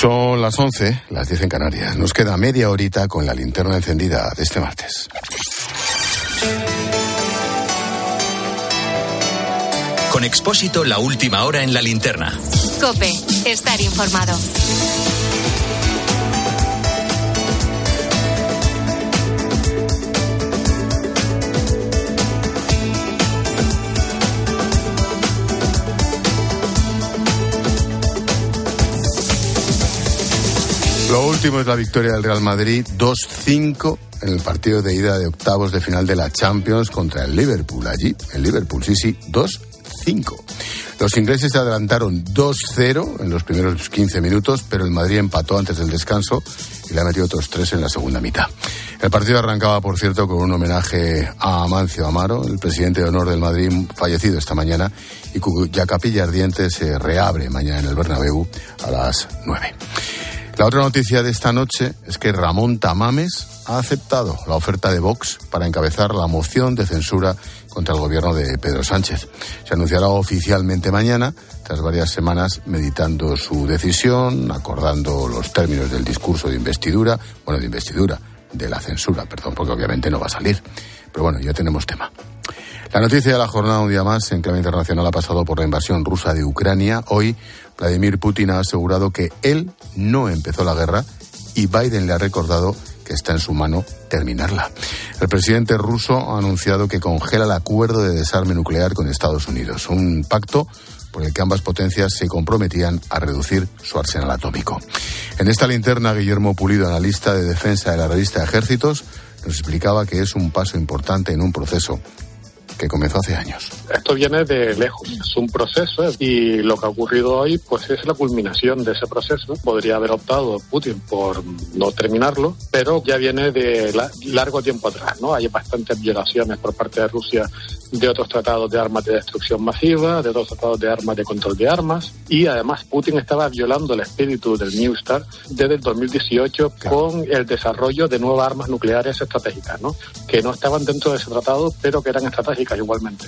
Son las 11, las 10 en Canarias. Nos queda media horita con la linterna encendida de este martes. Con Expósito, la última hora en la linterna. Cope, estar informado. Lo último es la victoria del Real Madrid 2-5 en el partido de ida de octavos de final de la Champions contra el Liverpool. Allí, el Liverpool, sí, sí, 2-5. Los ingleses se adelantaron 2-0 en los primeros 15 minutos, pero el Madrid empató antes del descanso y le ha metido otros tres en la segunda mitad. El partido arrancaba, por cierto, con un homenaje a Amancio Amaro, el presidente de honor del Madrid, fallecido esta mañana, y cuya capilla ardiente se reabre mañana en el Bernabéu a las 9. La otra noticia de esta noche es que Ramón Tamames ha aceptado la oferta de Vox para encabezar la moción de censura contra el gobierno de Pedro Sánchez. Se anunciará oficialmente mañana, tras varias semanas meditando su decisión, acordando los términos del discurso de investidura, bueno, de investidura, de la censura, perdón, porque obviamente no va a salir. Pero bueno, ya tenemos tema. La noticia de la jornada un día más en clave internacional ha pasado por la invasión rusa de Ucrania. Hoy Vladimir Putin ha asegurado que él no empezó la guerra y Biden le ha recordado que está en su mano terminarla. El presidente ruso ha anunciado que congela el acuerdo de desarme nuclear con Estados Unidos, un pacto por el que ambas potencias se comprometían a reducir su arsenal atómico. En esta linterna, Guillermo Pulido, analista de defensa de la revista Ejércitos, nos explicaba que es un paso importante en un proceso que comenzó hace años. Esto viene de lejos, es un proceso y lo que ha ocurrido hoy pues es la culminación de ese proceso. Podría haber optado Putin por no terminarlo, pero ya viene de largo tiempo atrás, ¿no? Hay bastantes violaciones por parte de Rusia de otros tratados de armas de destrucción masiva, de otros tratados de armas de control de armas y además Putin estaba violando el espíritu del New Start desde el 2018 con el desarrollo de nuevas armas nucleares estratégicas, ¿no? Que no estaban dentro de ese tratado, pero que eran estratégicas igualmente.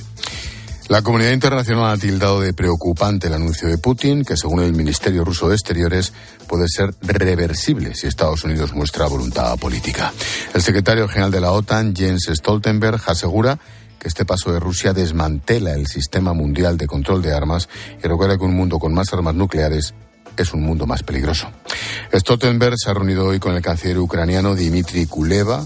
La comunidad internacional ha tildado de preocupante el anuncio de Putin, que según el Ministerio ruso de Exteriores puede ser reversible si Estados Unidos muestra voluntad política. El secretario general de la OTAN, Jens Stoltenberg, asegura que este paso de Rusia desmantela el sistema mundial de control de armas y recuerda que un mundo con más armas nucleares es un mundo más peligroso. Stoltenberg se ha reunido hoy con el canciller ucraniano Dmitry Kuleva,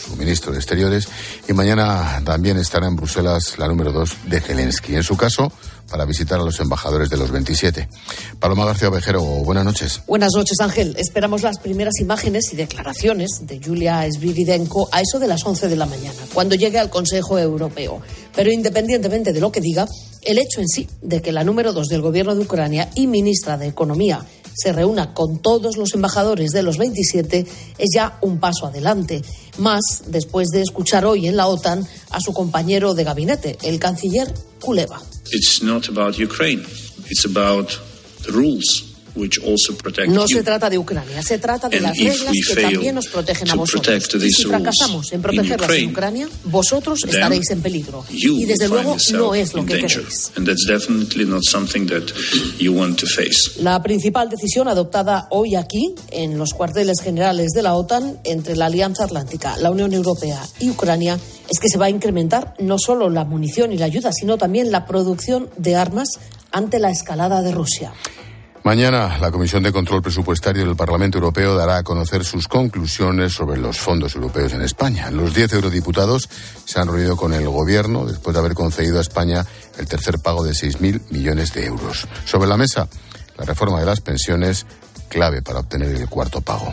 su ministro de Exteriores, y mañana también estará en Bruselas la número dos de Zelensky. En su caso, para visitar a los embajadores de los 27. Paloma García Ovejero, buenas noches. Buenas noches, Ángel. Esperamos las primeras imágenes y declaraciones de Julia Sviridenko a eso de las 11 de la mañana, cuando llegue al Consejo Europeo. Pero independientemente de lo que diga, el hecho en sí de que la número dos del gobierno de Ucrania y ministra de Economía se reúna con todos los embajadores de los 27 es ya un paso adelante. Más después de escuchar hoy en la OTAN a su compañero de gabinete, el canciller Kuleva. It's not about Ukraine. It's about the rules no se trata de Ucrania, se trata de las reglas que también nos protegen a vosotros. Y si fracasamos en protegerlas en Ucrania, vosotros estaréis en peligro. Y desde luego no es lo que queréis. La principal decisión adoptada hoy aquí, en los cuarteles generales de la OTAN, entre la Alianza Atlántica, la Unión Europea y Ucrania, es que se va a incrementar no solo la munición y la ayuda, sino también la producción de armas ante la escalada de Rusia. Mañana la Comisión de Control Presupuestario del Parlamento Europeo dará a conocer sus conclusiones sobre los fondos europeos en España. Los diez eurodiputados se han reunido con el Gobierno después de haber concedido a España el tercer pago de 6.000 millones de euros. Sobre la mesa, la reforma de las pensiones, clave para obtener el cuarto pago.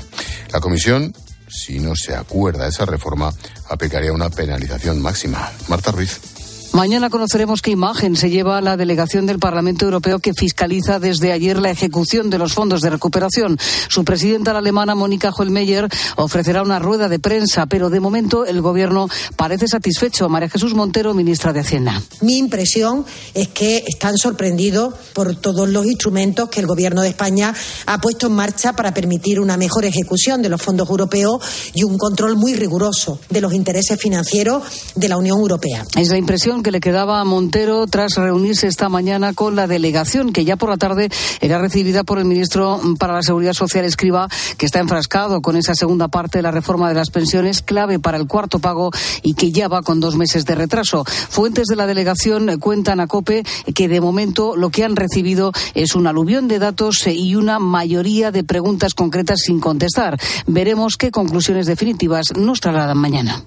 La Comisión, si no se acuerda esa reforma, aplicaría una penalización máxima. Marta Ruiz. Mañana conoceremos qué imagen se lleva la delegación del Parlamento Europeo que fiscaliza desde ayer la ejecución de los fondos de recuperación. Su presidenta, la alemana Mónica Hohlmeier, ofrecerá una rueda de prensa, pero de momento el gobierno parece satisfecho. María Jesús Montero, ministra de Hacienda. Mi impresión es que están sorprendidos por todos los instrumentos que el gobierno de España ha puesto en marcha para permitir una mejor ejecución de los fondos europeos y un control muy riguroso de los intereses financieros de la Unión Europea. Es la impresión que le quedaba a Montero tras reunirse esta mañana con la delegación, que ya por la tarde era recibida por el ministro para la Seguridad Social Escriba, que está enfrascado con esa segunda parte de la reforma de las pensiones, clave para el cuarto pago y que ya va con dos meses de retraso. Fuentes de la delegación cuentan a COPE que de momento lo que han recibido es un aluvión de datos y una mayoría de preguntas concretas sin contestar. Veremos qué conclusiones definitivas nos trasladan mañana.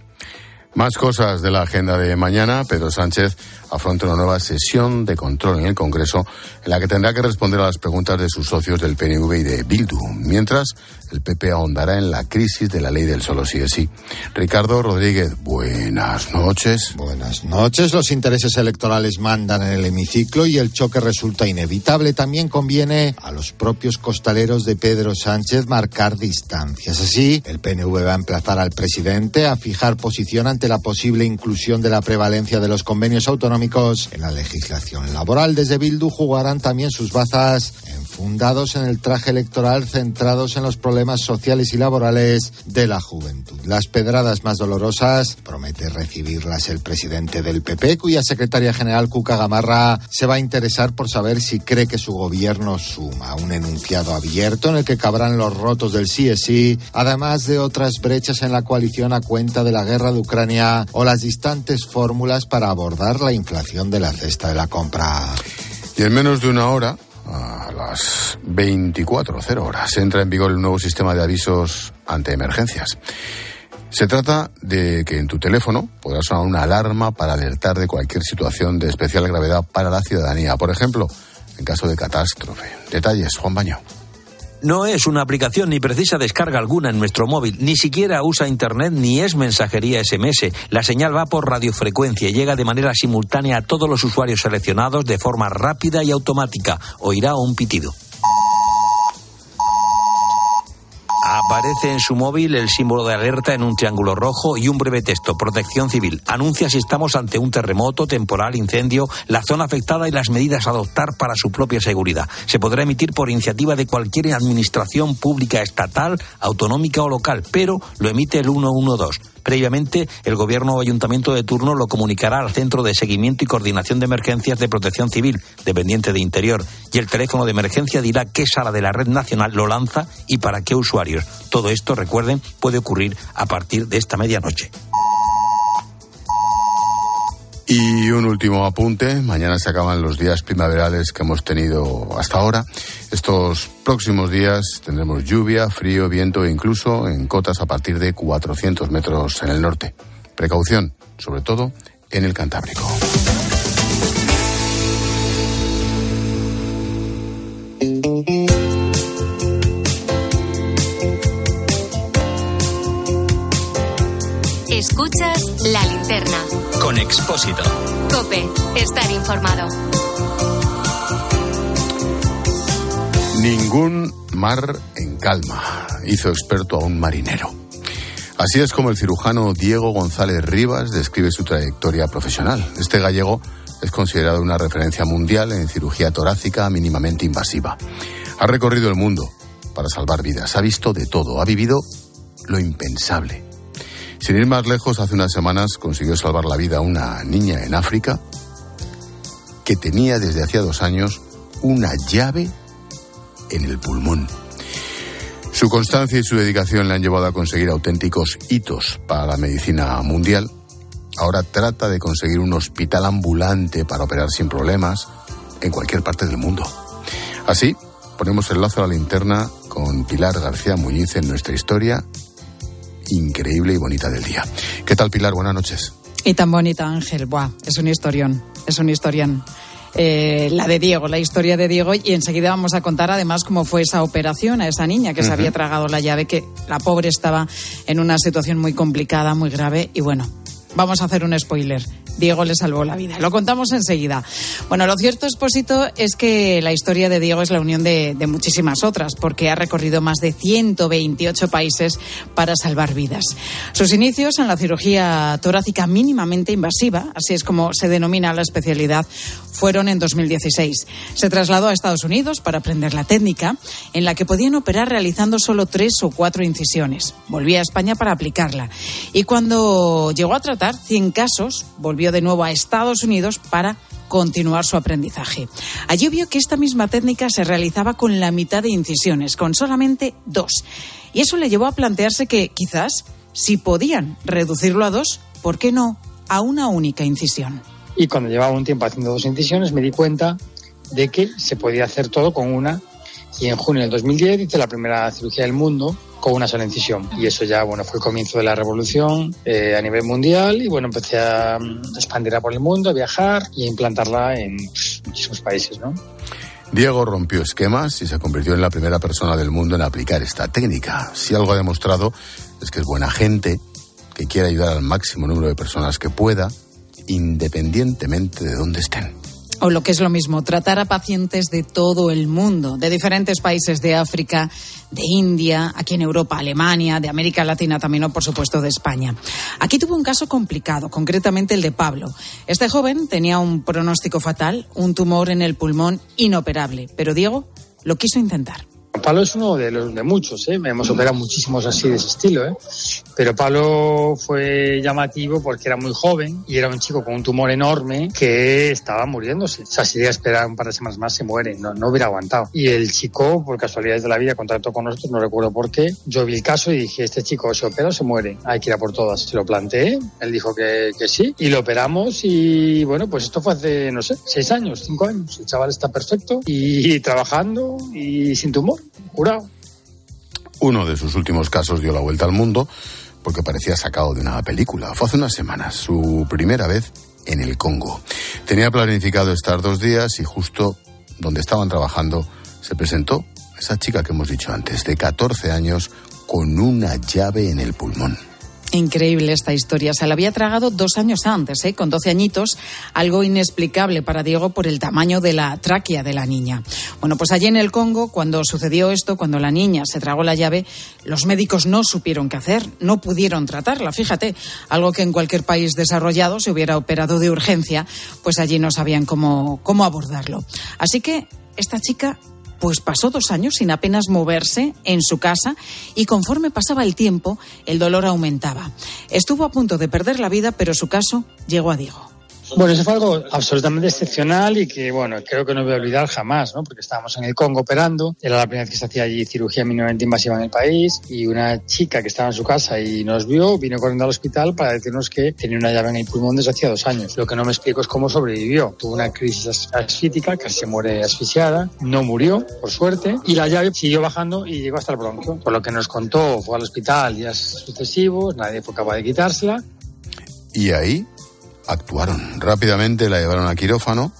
Más cosas de la agenda de mañana. Pedro Sánchez afronta una nueva sesión de control en el Congreso en la que tendrá que responder a las preguntas de sus socios del PNV y de Bildu. Mientras, el PP ahondará en la crisis de la ley del solo sí es sí. Ricardo Rodríguez, buenas noches. Buenas noches. Los intereses electorales mandan en el hemiciclo y el choque resulta inevitable. También conviene a los propios costaleros de Pedro Sánchez marcar distancias. Así, el PNV va a emplazar al presidente a fijar posición ante la posible inclusión de la prevalencia de los convenios autonómicos en la legislación laboral. Desde Bildu también sus bazas enfundados en el traje electoral centrados en los problemas sociales y laborales de la juventud. Las pedradas más dolorosas promete recibirlas el presidente del PP, cuya secretaria general Cuca Gamarra se va a interesar por saber si cree que su gobierno suma un enunciado abierto en el que cabrán los rotos del CSI, además de otras brechas en la coalición a cuenta de la guerra de Ucrania o las distantes fórmulas para abordar la inflación de la cesta de la compra. Y en menos de una hora, a las 24.00 horas, entra en vigor el nuevo sistema de avisos ante emergencias. Se trata de que en tu teléfono podrá sonar una alarma para alertar de cualquier situación de especial gravedad para la ciudadanía. Por ejemplo, en caso de catástrofe. Detalles, Juan Baño. No es una aplicación ni precisa descarga alguna en nuestro móvil, ni siquiera usa Internet ni es mensajería SMS. La señal va por radiofrecuencia y llega de manera simultánea a todos los usuarios seleccionados de forma rápida y automática. Oirá un pitido. Aparece en su móvil el símbolo de alerta en un triángulo rojo y un breve texto. Protección civil. Anuncia si estamos ante un terremoto, temporal, incendio, la zona afectada y las medidas a adoptar para su propia seguridad. Se podrá emitir por iniciativa de cualquier administración pública estatal, autonómica o local, pero lo emite el 112. Previamente, el gobierno o ayuntamiento de turno lo comunicará al Centro de Seguimiento y Coordinación de Emergencias de Protección Civil, dependiente de Interior, y el teléfono de emergencia dirá qué sala de la red nacional lo lanza y para qué usuarios. Todo esto, recuerden, puede ocurrir a partir de esta medianoche. Y un último apunte. Mañana se acaban los días primaverales que hemos tenido hasta ahora. Estos próximos días tendremos lluvia, frío, viento e incluso en cotas a partir de 400 metros en el norte. Precaución, sobre todo en el Cantábrico. Escuchas la linterna. Con Expósito. Cope, estar informado. Ningún mar en calma, hizo experto a un marinero. Así es como el cirujano Diego González Rivas describe su trayectoria profesional. Este gallego es considerado una referencia mundial en cirugía torácica mínimamente invasiva. Ha recorrido el mundo para salvar vidas, ha visto de todo, ha vivido lo impensable. Sin ir más lejos, hace unas semanas consiguió salvar la vida a una niña en África que tenía desde hacía dos años una llave en el pulmón. Su constancia y su dedicación le han llevado a conseguir auténticos hitos para la medicina mundial. Ahora trata de conseguir un hospital ambulante para operar sin problemas en cualquier parte del mundo. Así, ponemos el lazo a la linterna con Pilar García Muñiz en nuestra historia increíble y bonita del día. ¿Qué tal, Pilar? Buenas noches. Y tan bonita, Ángel. Buah, es un historión, es un historión. Eh, la de Diego, la historia de Diego, y enseguida vamos a contar además cómo fue esa operación a esa niña que se había tragado la llave, que la pobre estaba en una situación muy complicada, muy grave, y bueno, vamos a hacer un spoiler. Diego le salvó la vida. Lo contamos enseguida. Bueno, lo cierto, Expósito, es que la historia de Diego es la unión de, muchísimas otras, porque ha recorrido más de 128 países para salvar vidas. Sus inicios en la cirugía torácica mínimamente invasiva, así es como se denomina la especialidad, fueron en 2016. Se trasladó a Estados Unidos para aprender la técnica, en la que podían operar realizando solo tres o cuatro incisiones. Volvió a España para aplicarla. Y cuando llegó a tratar 100 casos, volvió de nuevo a Estados Unidos para continuar su aprendizaje. Allí vio que esta misma técnica se realizaba con la mitad de incisiones, con solamente dos. Y eso le llevó a plantearse que quizás, si podían reducirlo a dos, ¿por qué no a una única incisión? Y cuando llevaba un tiempo haciendo dos incisiones me di cuenta de que se podía hacer todo con una. Y en junio del 2010 hice la primera cirugía del mundo con una sola incisión. Y eso ya, bueno, fue el comienzo de la revolución eh, a nivel mundial y bueno, empecé a mm, expandirla por el mundo, a viajar y a implantarla en pues, muchísimos países, ¿no? Diego rompió esquemas y se convirtió en la primera persona del mundo en aplicar esta técnica. Si algo ha demostrado es que es buena gente, que quiere ayudar al máximo número de personas que pueda, independientemente de dónde estén o lo que es lo mismo, tratar a pacientes de todo el mundo, de diferentes países de África, de India, aquí en Europa, Alemania, de América Latina también, o por supuesto de España. Aquí tuvo un caso complicado, concretamente el de Pablo. Este joven tenía un pronóstico fatal, un tumor en el pulmón inoperable, pero Diego lo quiso intentar. Pablo es uno de los de muchos, ¿eh? hemos operado muchísimos así de ese estilo, ¿eh? pero Pablo fue llamativo porque era muy joven y era un chico con un tumor enorme que estaba muriéndose. O sea, si a esperar un par de semanas más se muere, no, no hubiera aguantado. Y el chico, por casualidades de la vida, contactó con nosotros, no recuerdo por qué. Yo vi el caso y dije, este chico se opera o se muere, hay que ir a por todas. Se lo planteé, él dijo que, que sí y lo operamos y bueno, pues esto fue hace, no sé, seis años, cinco años. El chaval está perfecto y trabajando y sin tumor curado. Uno de sus últimos casos dio la vuelta al mundo porque parecía sacado de una película. Fue hace unas semanas, su primera vez en el Congo. Tenía planificado estar dos días y justo donde estaban trabajando se presentó esa chica que hemos dicho antes, de 14 años, con una llave en el pulmón. Increíble esta historia. Se la había tragado dos años antes, ¿eh? con 12 añitos, algo inexplicable para Diego por el tamaño de la tráquea de la niña. Bueno, pues allí en el Congo, cuando sucedió esto, cuando la niña se tragó la llave, los médicos no supieron qué hacer, no pudieron tratarla. Fíjate, algo que en cualquier país desarrollado se hubiera operado de urgencia, pues allí no sabían cómo, cómo abordarlo. Así que esta chica pues pasó dos años sin apenas moverse en su casa y conforme pasaba el tiempo, el dolor aumentaba. Estuvo a punto de perder la vida, pero su caso llegó a Diego. Bueno, eso fue algo absolutamente excepcional y que, bueno, creo que no voy a olvidar jamás, ¿no? Porque estábamos en el Congo operando, era la primera vez que se hacía allí cirugía mínimamente invasiva en el país y una chica que estaba en su casa y nos vio, vino corriendo al hospital para decirnos que tenía una llave en el pulmón desde hacía dos años. Lo que no me explico es cómo sobrevivió. Tuvo una crisis asfítica, casi se muere asfixiada, no murió, por suerte, y la llave siguió bajando y llegó hasta el bronquio. Por lo que nos contó, fue al hospital días sucesivos, nadie fue capaz de quitársela. Y ahí actuaron. Rápidamente la llevaron a quirófano,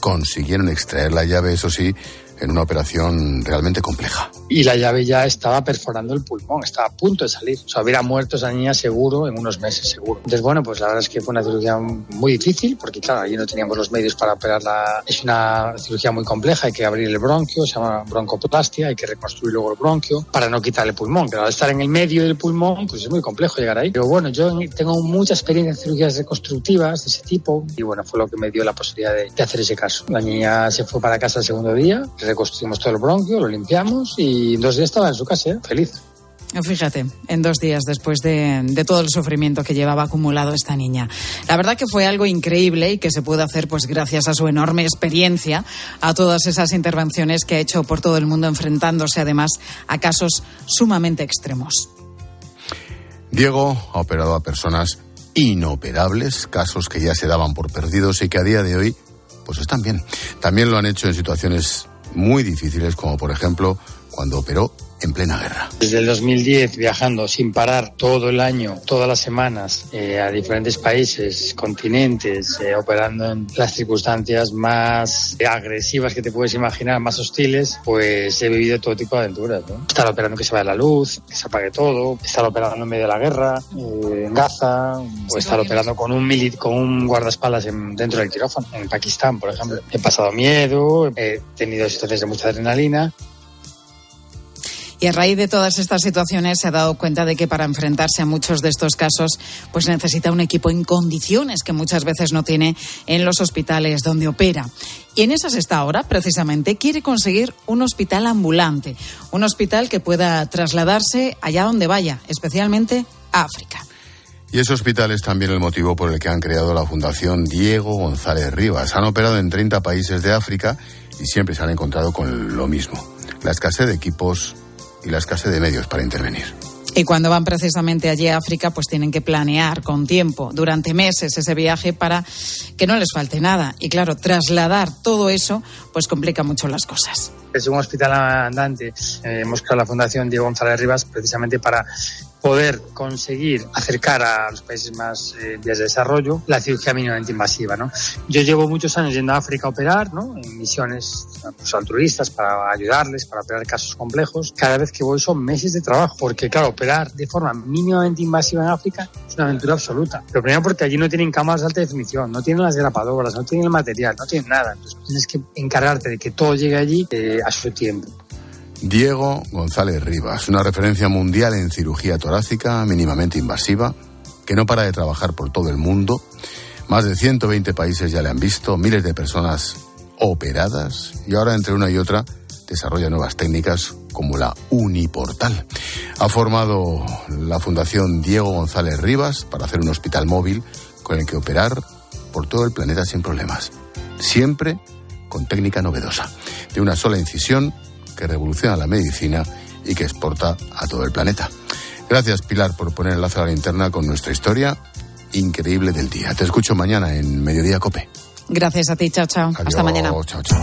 consiguieron extraer la llave, eso sí, en una operación realmente compleja. Y la llave ya estaba perforando el pulmón, estaba a punto de salir. O sea, hubiera muerto esa niña seguro en unos meses, seguro. Entonces, bueno, pues la verdad es que fue una cirugía muy difícil, porque claro, allí no teníamos los medios para operarla. Es una cirugía muy compleja, hay que abrir el bronquio, se llama broncoplastia, hay que reconstruir luego el bronquio para no quitar el pulmón. Pero al estar en el medio del pulmón, pues es muy complejo llegar ahí. Pero bueno, yo tengo mucha experiencia en cirugías reconstructivas de ese tipo, y bueno, fue lo que me dio la posibilidad de, de hacer ese caso. La niña se fue para casa el segundo día, reconstruimos todo el bronquio, lo limpiamos y en dos días estaba en su casa, ¿eh? feliz. Fíjate, en dos días después de, de, todo el sufrimiento que llevaba acumulado esta niña. La verdad que fue algo increíble y que se pudo hacer pues gracias a su enorme experiencia, a todas esas intervenciones que ha hecho por todo el mundo enfrentándose además a casos sumamente extremos. Diego ha operado a personas inoperables, casos que ya se daban por perdidos y que a día de hoy pues están bien. También lo han hecho en situaciones muy difíciles, como por ejemplo cuando operó en plena guerra. Desde el 2010 viajando sin parar todo el año, todas las semanas, eh, a diferentes países, continentes, eh, operando en las circunstancias más agresivas que te puedes imaginar, más hostiles, pues he vivido todo tipo de aventuras. ¿no? Estar operando que se vaya la luz, que se apague todo, estar operando en medio de la guerra, eh, en Gaza, o estar operando con un, milit con un guardaespaldas en, dentro del quirófano, en Pakistán, por ejemplo. He pasado miedo, he tenido situaciones de mucha adrenalina y a raíz de todas estas situaciones se ha dado cuenta de que para enfrentarse a muchos de estos casos pues necesita un equipo en condiciones que muchas veces no tiene en los hospitales donde opera. Y en esas está ahora, precisamente, quiere conseguir un hospital ambulante, un hospital que pueda trasladarse allá donde vaya, especialmente a África. Y ese hospital es también el motivo por el que han creado la Fundación Diego González Rivas. Han operado en 30 países de África y siempre se han encontrado con lo mismo, la escasez de equipos y la escasez de medios para intervenir. Y cuando van precisamente allí a África, pues tienen que planear con tiempo, durante meses, ese viaje para que no les falte nada. Y claro, trasladar todo eso, pues complica mucho las cosas. Es un hospital andante. Eh, hemos creado la Fundación Diego González Rivas precisamente para poder conseguir acercar a los países más eh, de desarrollo la cirugía mínimamente invasiva. ¿no? Yo llevo muchos años yendo a África a operar, ¿no? en misiones pues, altruistas para ayudarles, para operar casos complejos. Cada vez que voy son meses de trabajo, porque claro, operar de forma mínimamente invasiva en África es una aventura absoluta. Pero primero porque allí no tienen cámaras de alta definición, no tienen las grapadoras, no tienen el material, no tienen nada. Entonces tienes que encargarte de que todo llegue allí eh, a su tiempo. Diego González Rivas, una referencia mundial en cirugía torácica mínimamente invasiva, que no para de trabajar por todo el mundo. Más de 120 países ya le han visto, miles de personas operadas y ahora entre una y otra desarrolla nuevas técnicas como la Uniportal. Ha formado la Fundación Diego González Rivas para hacer un hospital móvil con el que operar por todo el planeta sin problemas. Siempre con técnica novedosa. De una sola incisión que revoluciona la medicina y que exporta a todo el planeta. Gracias, Pilar, por poner el lazo a la linterna con nuestra historia increíble del día. Te escucho mañana en Mediodía Cope. Gracias a ti, chao, chao. Hasta mañana. Chao, chao.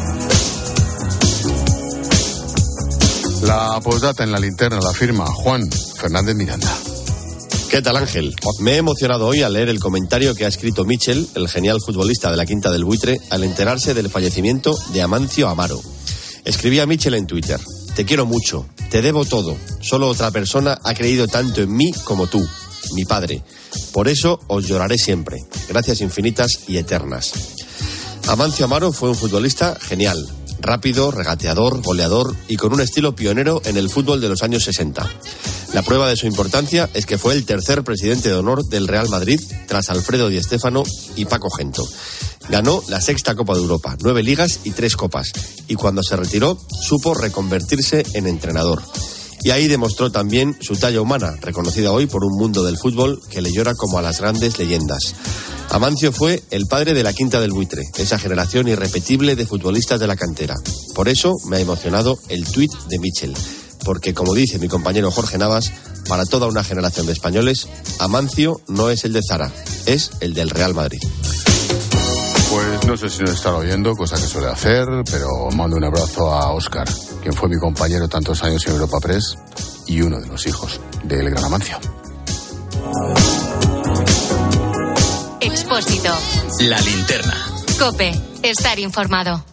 La postdata en la linterna la firma Juan Fernández Miranda. ¿Qué tal Ángel? Me he emocionado hoy al leer el comentario que ha escrito Michel, el genial futbolista de la Quinta del Buitre, al enterarse del fallecimiento de Amancio Amaro. Escribía Michel en Twitter, te quiero mucho, te debo todo, solo otra persona ha creído tanto en mí como tú, mi padre. Por eso os lloraré siempre. Gracias infinitas y eternas. Amancio Amaro fue un futbolista genial, rápido, regateador, goleador y con un estilo pionero en el fútbol de los años 60. La prueba de su importancia es que fue el tercer presidente de honor del Real Madrid tras Alfredo Di Stéfano y Paco Gento. Ganó la sexta Copa de Europa, nueve ligas y tres copas, y cuando se retiró supo reconvertirse en entrenador. Y ahí demostró también su talla humana, reconocida hoy por un mundo del fútbol que le llora como a las grandes leyendas. Amancio fue el padre de la Quinta del Buitre, esa generación irrepetible de futbolistas de la cantera. Por eso me ha emocionado el tuit de Michel, porque como dice mi compañero Jorge Navas, para toda una generación de españoles, Amancio no es el de Zara, es el del Real Madrid. Pues no sé si nos estará oyendo, cosa que suele hacer, pero mando un abrazo a Oscar, quien fue mi compañero tantos años en Europa Press y uno de los hijos del Gran Amancio. Expósito. La linterna. Cope. Estar informado.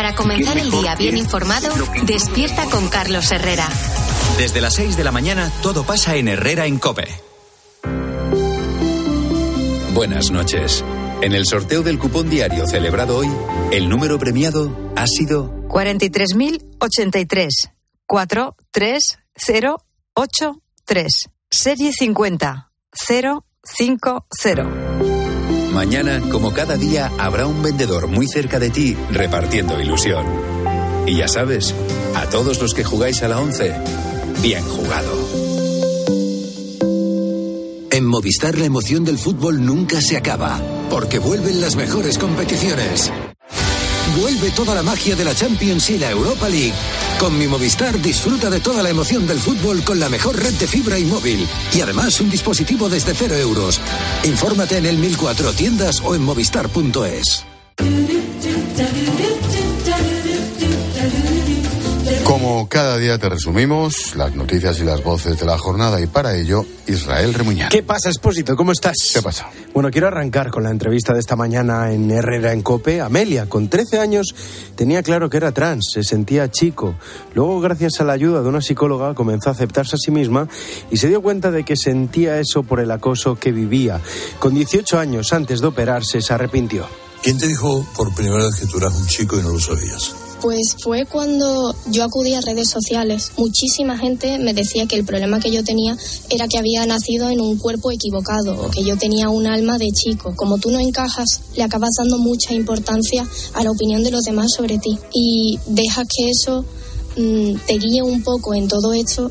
Para comenzar el día bien informado, despierta con Carlos Herrera. Desde las 6 de la mañana todo pasa en Herrera en Cope. Buenas noches. En el sorteo del cupón diario celebrado hoy, el número premiado ha sido 43.083. 43083. Serie 50. 050. Mañana, como cada día, habrá un vendedor muy cerca de ti repartiendo ilusión. Y ya sabes, a todos los que jugáis a la 11, bien jugado. En Movistar la emoción del fútbol nunca se acaba, porque vuelven las mejores competiciones. Vuelve toda la magia de la Champions y la Europa League. Con mi Movistar disfruta de toda la emoción del fútbol con la mejor red de fibra y móvil. Y además un dispositivo desde cero euros. Infórmate en el 1004 tiendas o en movistar.es. Como cada día te resumimos las noticias y las voces de la jornada y para ello Israel Remuñán. ¿Qué pasa, Espósito? ¿Cómo estás? ¿Qué pasa? Bueno, quiero arrancar con la entrevista de esta mañana en Herrera en Cope. Amelia, con 13 años, tenía claro que era trans, se sentía chico. Luego, gracias a la ayuda de una psicóloga, comenzó a aceptarse a sí misma y se dio cuenta de que sentía eso por el acoso que vivía. Con 18 años, antes de operarse, se arrepintió. ¿Quién te dijo por primera vez que tú eras un chico y no lo sabías? Pues fue cuando yo acudí a redes sociales. Muchísima gente me decía que el problema que yo tenía era que había nacido en un cuerpo equivocado o que yo tenía un alma de chico. Como tú no encajas, le acabas dando mucha importancia a la opinión de los demás sobre ti y dejas que eso mm, te guíe un poco en todo esto.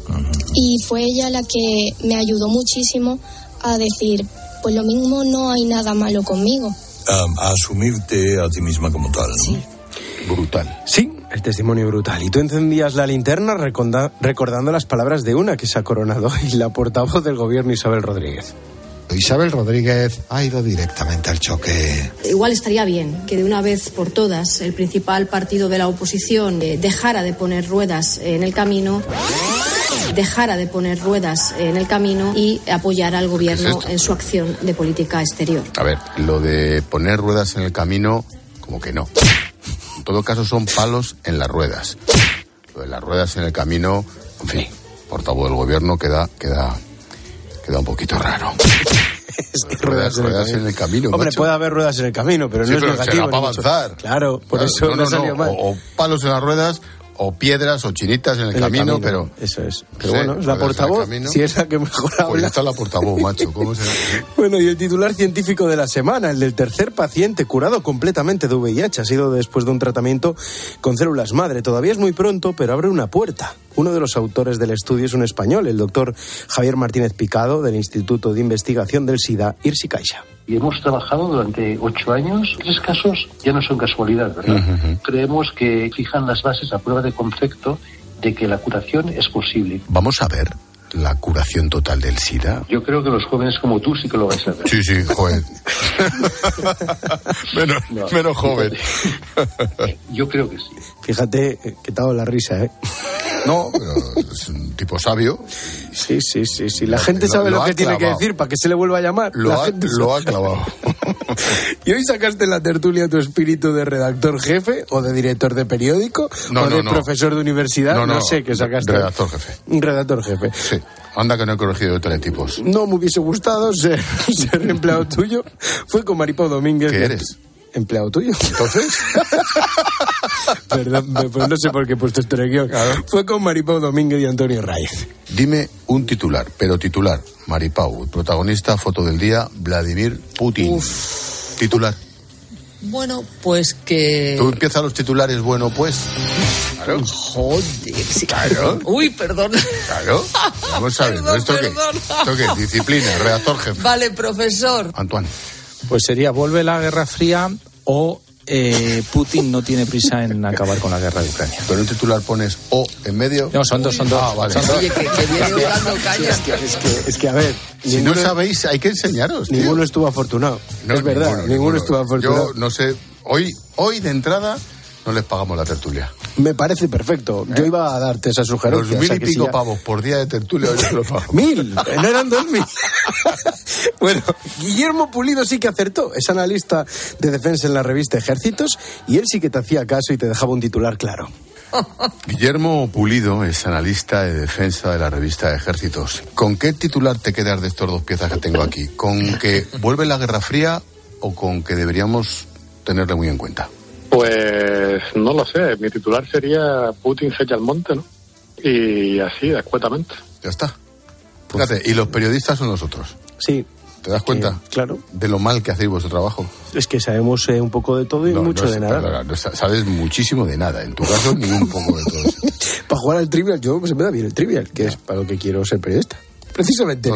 Y fue ella la que me ayudó muchísimo a decir, pues lo mismo no hay nada malo conmigo. A, a asumirte a ti misma como tal. ¿no? Brutal. Sí, el testimonio brutal. Y tú encendías la linterna recordando las palabras de una que se ha coronado hoy, la portavoz del gobierno Isabel Rodríguez. Isabel Rodríguez ha ido directamente al choque. Igual estaría bien que de una vez por todas el principal partido de la oposición eh, dejara de poner ruedas en el camino, dejara de poner ruedas en el camino y apoyara al gobierno en su acción de política exterior. A ver, lo de poner ruedas en el camino, como que no. Todo caso son palos en las ruedas. Lo de las ruedas en el camino, en fin, portavoz del gobierno queda, queda, queda un poquito raro. ruedas, ruedas en el camino. Hombre, macho. puede haber ruedas en el camino, pero Sí, no es pero negativo. será para avanzar. Claro, por Claro, eso no, no, no, salió mal. O, o palos en las ruedas, o piedras, o chinitas en el, En el camino, pero. Eso es. Pero Sí, bueno, la portavoz, si es la que mejor Pues habla. está la portavoz, macho. ¿Cómo será? Bueno, y el titular científico de la semana, el del tercer paciente curado completamente de VIH, ha sido después de un tratamiento con células madre. Todavía es muy pronto, pero abre una puerta. Uno de los autores del estudio es un español, el doctor Javier Martínez Picado, del Instituto de Investigación del SIDA, IRSI Caixa. Y hemos trabajado durante ocho años. Tres casos ya no son casualidad, ¿verdad? Creemos que fijan las bases a prueba de concepto de que la curación es posible. Vamos a ver la curación total del SIDA. Yo creo que los jóvenes como tú sí que lo vais a ver. Sí, sí, joven. menos, menos joven. Yo creo que sí. Fíjate eh, que te ha dado la risa, ¿eh? No, pero es un tipo sabio. Sí, sí, sí, sí. La gente Lo- sabe lo que tiene que decir para que se le vuelva a llamar. Lo La ha, gente lo ha clavado. ¿Y hoy sacaste en la tertulia tu espíritu de redactor jefe o de director de periódico No, o no, de no. profesor de universidad? No, no, sé qué sacaste. redactor jefe. Un redactor jefe. Sí. Anda que no he corregido de teletipos. No me hubiese gustado ser, ser empleado tuyo. Fue con Maripó Domínguez. ¿Qué eres? Empleado tuyo. Entonces. Perdón, pues no sé por qué he puesto esto en el guion. Fue con Maripó Domínguez y Antonio Raiz. Dime un titular, pero titular. Maripau, protagonista, foto del día, Vladimir Putin. Titular. Bueno, pues que... Tú empiezas los titulares, bueno, pues. Claro. Joder, sí. Claro. Uy, perdón. Claro. Vamos a ver, Perdón, ¿esto qué? perdón. ¿Esto qué? Disciplina, redactor jefe. Vale, profesor. Antoine. Pues sería vuelve la Guerra Fría o eh, Putin no tiene prisa en acabar con la guerra de Ucrania. Pero en un titular pones O en medio. No, son dos, son dos. Ah, vale. Son dos. Oye, que, que viene caña. Es que, es que, es que, a ver, Si no sabéis, hay que enseñaros. tío. ninguno estuvo afortunado. No, es verdad, ninguno, estuvo afortunado. Yo no sé, hoy, hoy de entrada no les pagamos la tertulia. Me parece perfecto. Yo iba a darte esa sugerencia. Los mil y si pico ya- pavos por día de tertulia. ¡Mil! No eran dos mil. bueno, Guillermo Pulido sí que acertó. Es analista de defensa en la revista Ejércitos y él sí que te hacía caso y te dejaba un titular claro. Guillermo Pulido es analista de defensa de la revista Ejércitos. ¿Con qué titular te quedas de estos dos piezas que tengo aquí? ¿Con que vuelve la Guerra Fría o con que deberíamos tenerle muy en cuenta? Pues no lo sé. Mi titular sería Putin se echa al monte, ¿no? Y así, escuetamente. Ya está. Fíjate, y los periodistas son nosotros. Sí. ¿Te das cuenta? claro. De lo mal que hacéis vuestro trabajo. Es que sabemos eh, un poco de todo y No, mucho no de nada. perdona, no sa- sabes muchísimo de nada. En tu caso, ni un poco de todo. Para jugar al trivial, yo se me da bien el trivial, que es para lo que quiero ser periodista. Precisamente.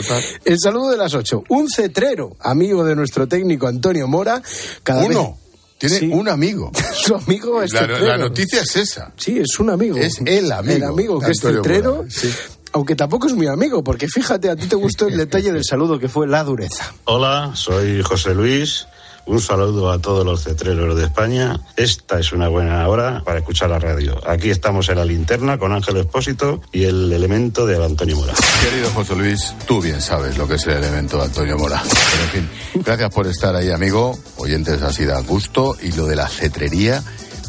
El saludo de las ocho. Un cetrero, amigo de nuestro técnico Antonio Mora. Cada Uno. vez- Tiene Sí. un amigo. Su amigo es La, la noticia es esa. Sí, es un amigo. Es el amigo. El amigo que es. Mora. Sí. Aunque tampoco es muy amigo, porque fíjate, a ti te gustó el detalle del saludo que fue la dureza. Hola, soy José Luis. Un saludo a todos los cetreros de España. Esta es una buena hora para escuchar la radio. Aquí estamos en la linterna con Ángel Expósito y el elemento de Antonio Mora. Querido José Luis, tú bien sabes lo que es el elemento de Antonio Mora. Pero en fin, gracias por estar ahí, amigo. Oyentes así da gusto. Y lo de la cetrería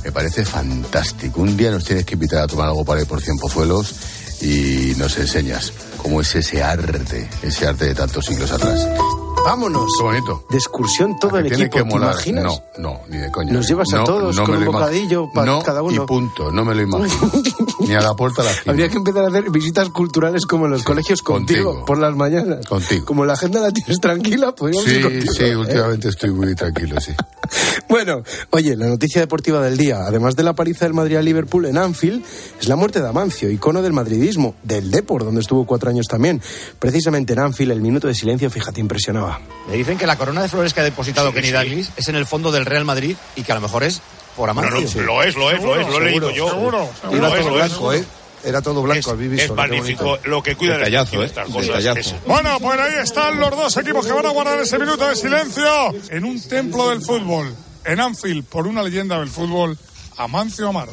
me parece fantástico. Un día nos tienes que invitar a tomar algo para ir por Cienpozuelos y nos enseñas cómo es ese arte, ese arte de tantos siglos atrás. Vámonos. Qué bonito. De excursión todo ¿A el equipo. que ¿Te imaginas? No, no, ni de coña. Nos llevas a todos no con un bocadillo para No, cada uno. Y punto, no me lo imagino. ni a la puerta de la esquina. Habría que empezar a hacer visitas culturales como en los colegios contigo, contigo. por las mañanas. Contigo. Como la agenda la tienes tranquila, podríamos ir Sí, contigo. sí, ¿eh? últimamente estoy muy tranquilo, sí. Bueno, oye, la noticia deportiva del día, además de la paliza del Madrid a Liverpool en Anfield, es la muerte de Amancio, icono del madridismo, del Depor, donde estuvo cuatro años también. Precisamente en Anfield, el minuto de silencio, fíjate, impresionaba. Me dicen que la corona de flores que ha depositado Kenny Dalglish es en el fondo del Real Madrid y que a lo mejor es por Amancio. No, no, lo es, lo es, lo es, lo he leído yo. Seguro, es, todo es. blanco, ¿eh? Era todo blanco, Es- visto. Es magnífico lo que cuida Detallazo, de ¿eh? estas cosas. Detallazo. Bueno, pues ahí están los dos equipos que van a guardar ese minuto de silencio en un templo del fútbol, en Anfield, por una leyenda del fútbol, Amancio Amaro.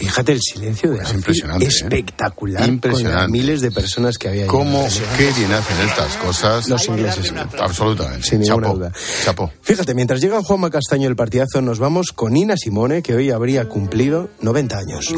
Fíjate el silencio de Anfield, impresionante, ¿eh? espectacular, con Impresionante. las miles de personas que había. ¿Cómo, qué bien hacen estas cosas? Los ingleses. Absolutamente. Sin ninguna Chapo, duda. chapo. Fíjate, mientras llega Juanma Castaño el partidazo, nos vamos con Ina Simone, que hoy habría cumplido 90 años.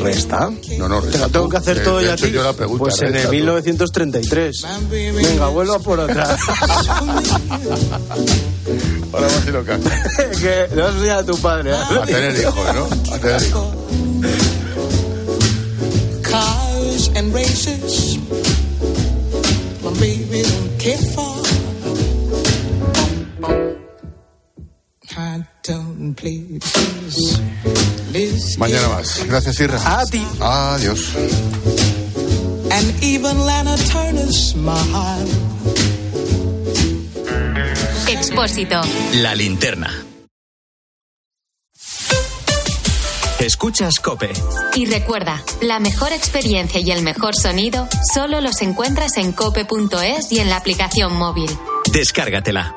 Resta. No, no, Te resta la tengo que hacer De- todo ya a hecho, ti. yo la pregunta, Pues en el tú. 1933. Venga, vuelvo a por otra. Ahora vas y lo que que le vas a enseñar a tu padre. ¿eh? A tener hijos, ¿no? A tener hijos. Cars and races. My baby don't care for. I don't Mañana más. Gracias, Irra. A ti. Adiós. And even Lana Turner's smile. Expósito. La linterna. Escuchas Cope. Y recuerda, la mejor experiencia y el mejor sonido solo los encuentras en cope.es y en la aplicación móvil. Descárgatela.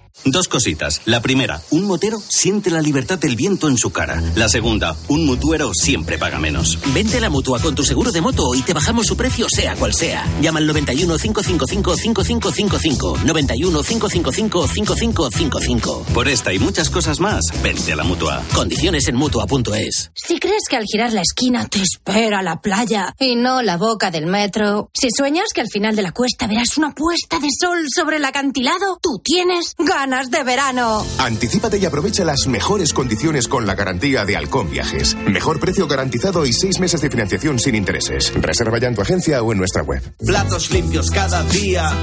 Dos cositas. La primera, un motero siente la libertad del viento en su cara. La segunda, un mutuero siempre paga menos. Vente a la mutua con tu seguro de moto y te bajamos su precio, sea cual sea. Llama al 91 555 5555. 91 555 5555. Por esta y muchas cosas más, vente a la mutua. Condiciones en mutua.es. Si crees que al girar la esquina te espera la playa y no la boca del metro, si sueñas que al final de la cuesta verás una puesta de sol sobre el acantilado, tú tienes ganas de verano. Anticípate y aprovecha las mejores condiciones con la garantía de Halcón Viajes. Mejor precio garantizado y seis meses de financiación sin intereses. Reserva ya en tu agencia o en nuestra web. Platos limpios cada día.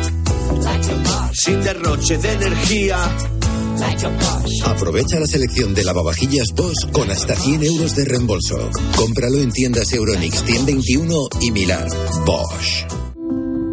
Sin derroche de energía. Aprovecha la selección de lavavajillas Bosch con hasta 100 euros de reembolso. Cómpralo en tiendas Euronix 121 y Milar. Bosch.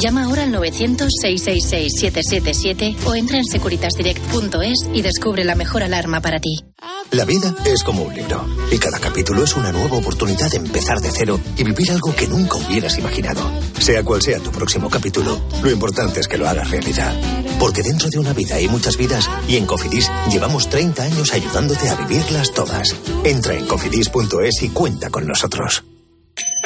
Llama ahora al 900-666-777 o entra en securitasdirect.es y descubre la mejor alarma para ti. La vida es como un libro y cada capítulo es una nueva oportunidad de empezar de cero y vivir algo que nunca hubieras imaginado. Sea cual sea tu próximo capítulo, lo importante es que lo hagas realidad. Porque dentro de una vida hay muchas vidas y en Cofidis llevamos 30 años ayudándote a vivirlas todas. Entra en cofidis.es y cuenta con nosotros.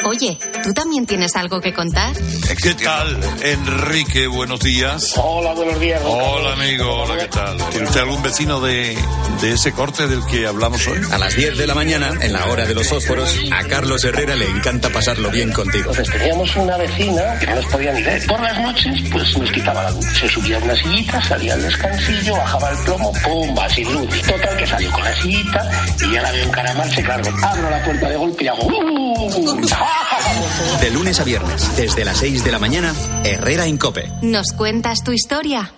Oye, ¿tú también tienes algo que contar? ¿Qué tal, Enrique? Buenos días. Hola, buenos días. Hola, amigo. Hola, ¿qué tal? ¿Tiene usted algún vecino de, de ese corte del que hablamos hoy? A las 10 de la mañana, en la hora de los fósforos, a Carlos Herrera le encanta pasarlo bien contigo. Entonces teníamos una vecina que no nos podía ni ver. Por las noches, pues nos quitaba la luz. Se subía a una sillita, salía al descansillo, bajaba el plomo, ¡pumba! Sin luz. Total, que salió con la sillita y ya la veo encaramarse, claro. Abro la puerta de golpe y hago... ¡Uh! De lunes a viernes, desde las 6 de la mañana, Herrera en Cope. ¿Nos cuentas tu historia?